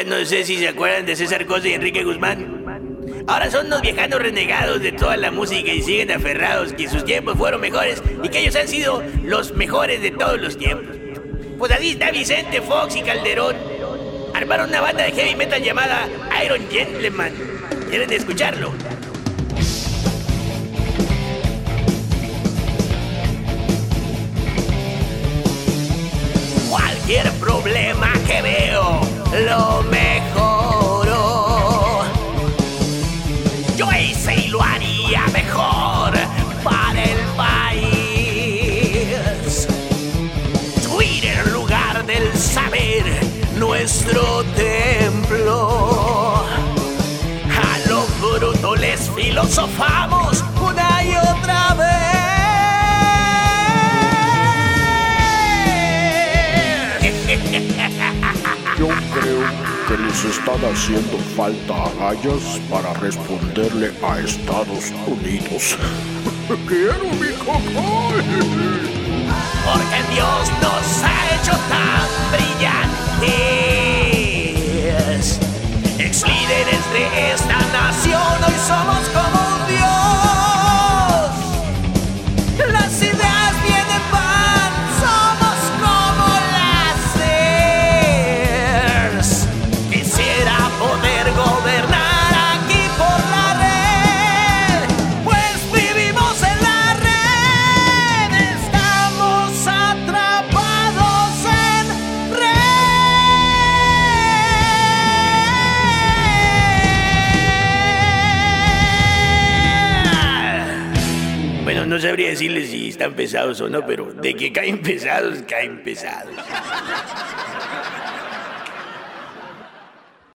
Oigan, no sé si se acuerdan de César Cosa y Enrique Guzmán. Ahora son unos viejanos renegados de toda la música y siguen aferrados que sus tiempos fueron mejores y que ellos han sido los mejores de todos los tiempos. Pues ahí está Vicente Fox y Calderón. Armaron una banda de heavy metal llamada Iron Gentleman. ¿Quieren escucharlo? Cualquier problema que veo, lo mejoro. Yo hice y lo haría mejor para el país. Twitter, lugar del saber, nuestro templo. A lo bruto les filosofamos una y otra que les están haciendo falta agallas para responderle a Estados Unidos. Quiero mi. Porque Dios nos ha hecho tan brillantes. Ex líderes de esta nación, hoy somos no sabría decirles si están pesados o no, pero de que caen pesados, caen pesados.